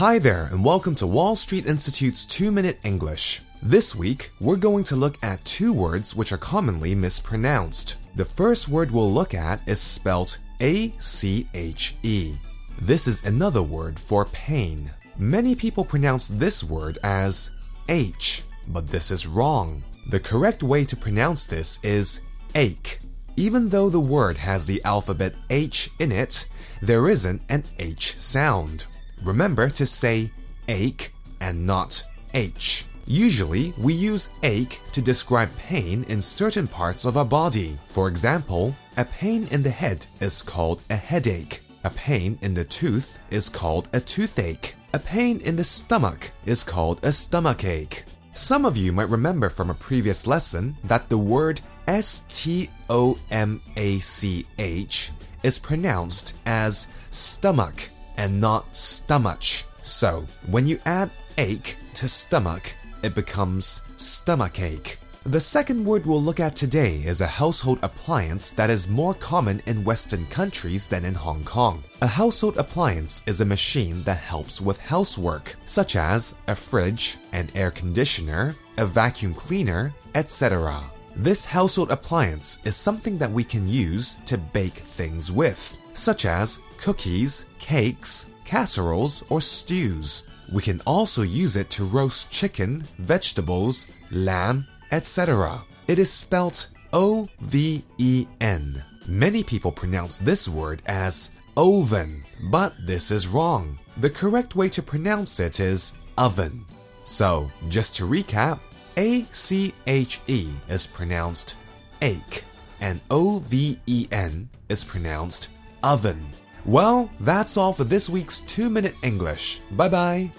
Hi there, and welcome to Wall Street Institute's 2 Minute English. This week, we're going to look at two words which are commonly mispronounced. The first word we'll look at is spelt A C H E. This is another word for pain. Many people pronounce this word as H, but this is wrong. The correct way to pronounce this is ache. Even though the word has the alphabet H in it, there isn't an H sound. Remember to say ache and not H. Usually, we use ache to describe pain in certain parts of our body. For example, a pain in the head is called a headache. A pain in the tooth is called a toothache. A pain in the stomach is called a stomachache. Some of you might remember from a previous lesson that the word S T O M A C H is pronounced as stomach and not stomach. So, when you add ache to stomach, it becomes stomachache. The second word we'll look at today is a household appliance that is more common in Western countries than in Hong Kong. A household appliance is a machine that helps with housework, such as a fridge, an air conditioner, a vacuum cleaner, etc. This household appliance is something that we can use to bake things with, such as cookies, cakes, casseroles, or stews. We can also use it to roast chicken, vegetables, lamb, etc. It is spelt O V E N. Many people pronounce this word as oven, but this is wrong. The correct way to pronounce it is oven. So, just to recap, A C H E is pronounced ache, and O V E N is pronounced oven. Well, that's all for this week's 2 Minute English. Bye bye.